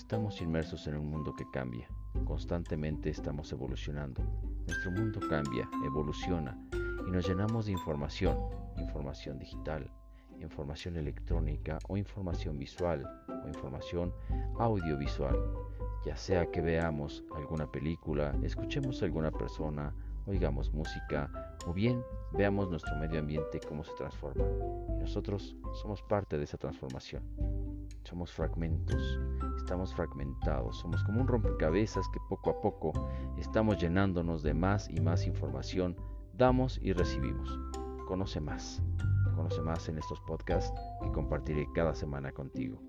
Estamos inmersos en un mundo que cambia. Constantemente estamos evolucionando. Nuestro mundo cambia, evoluciona y nos llenamos de información, información digital, información electrónica o información visual o información audiovisual, ya sea que veamos alguna película, escuchemos a alguna persona, oigamos música o bien veamos nuestro medio ambiente cómo se transforma. Y nosotros somos parte de esa transformación. Somos fragmentos, estamos fragmentados, somos como un rompecabezas que poco a poco estamos llenándonos de más y más información, damos y recibimos. Conoce más, conoce más en estos podcasts que compartiré cada semana contigo.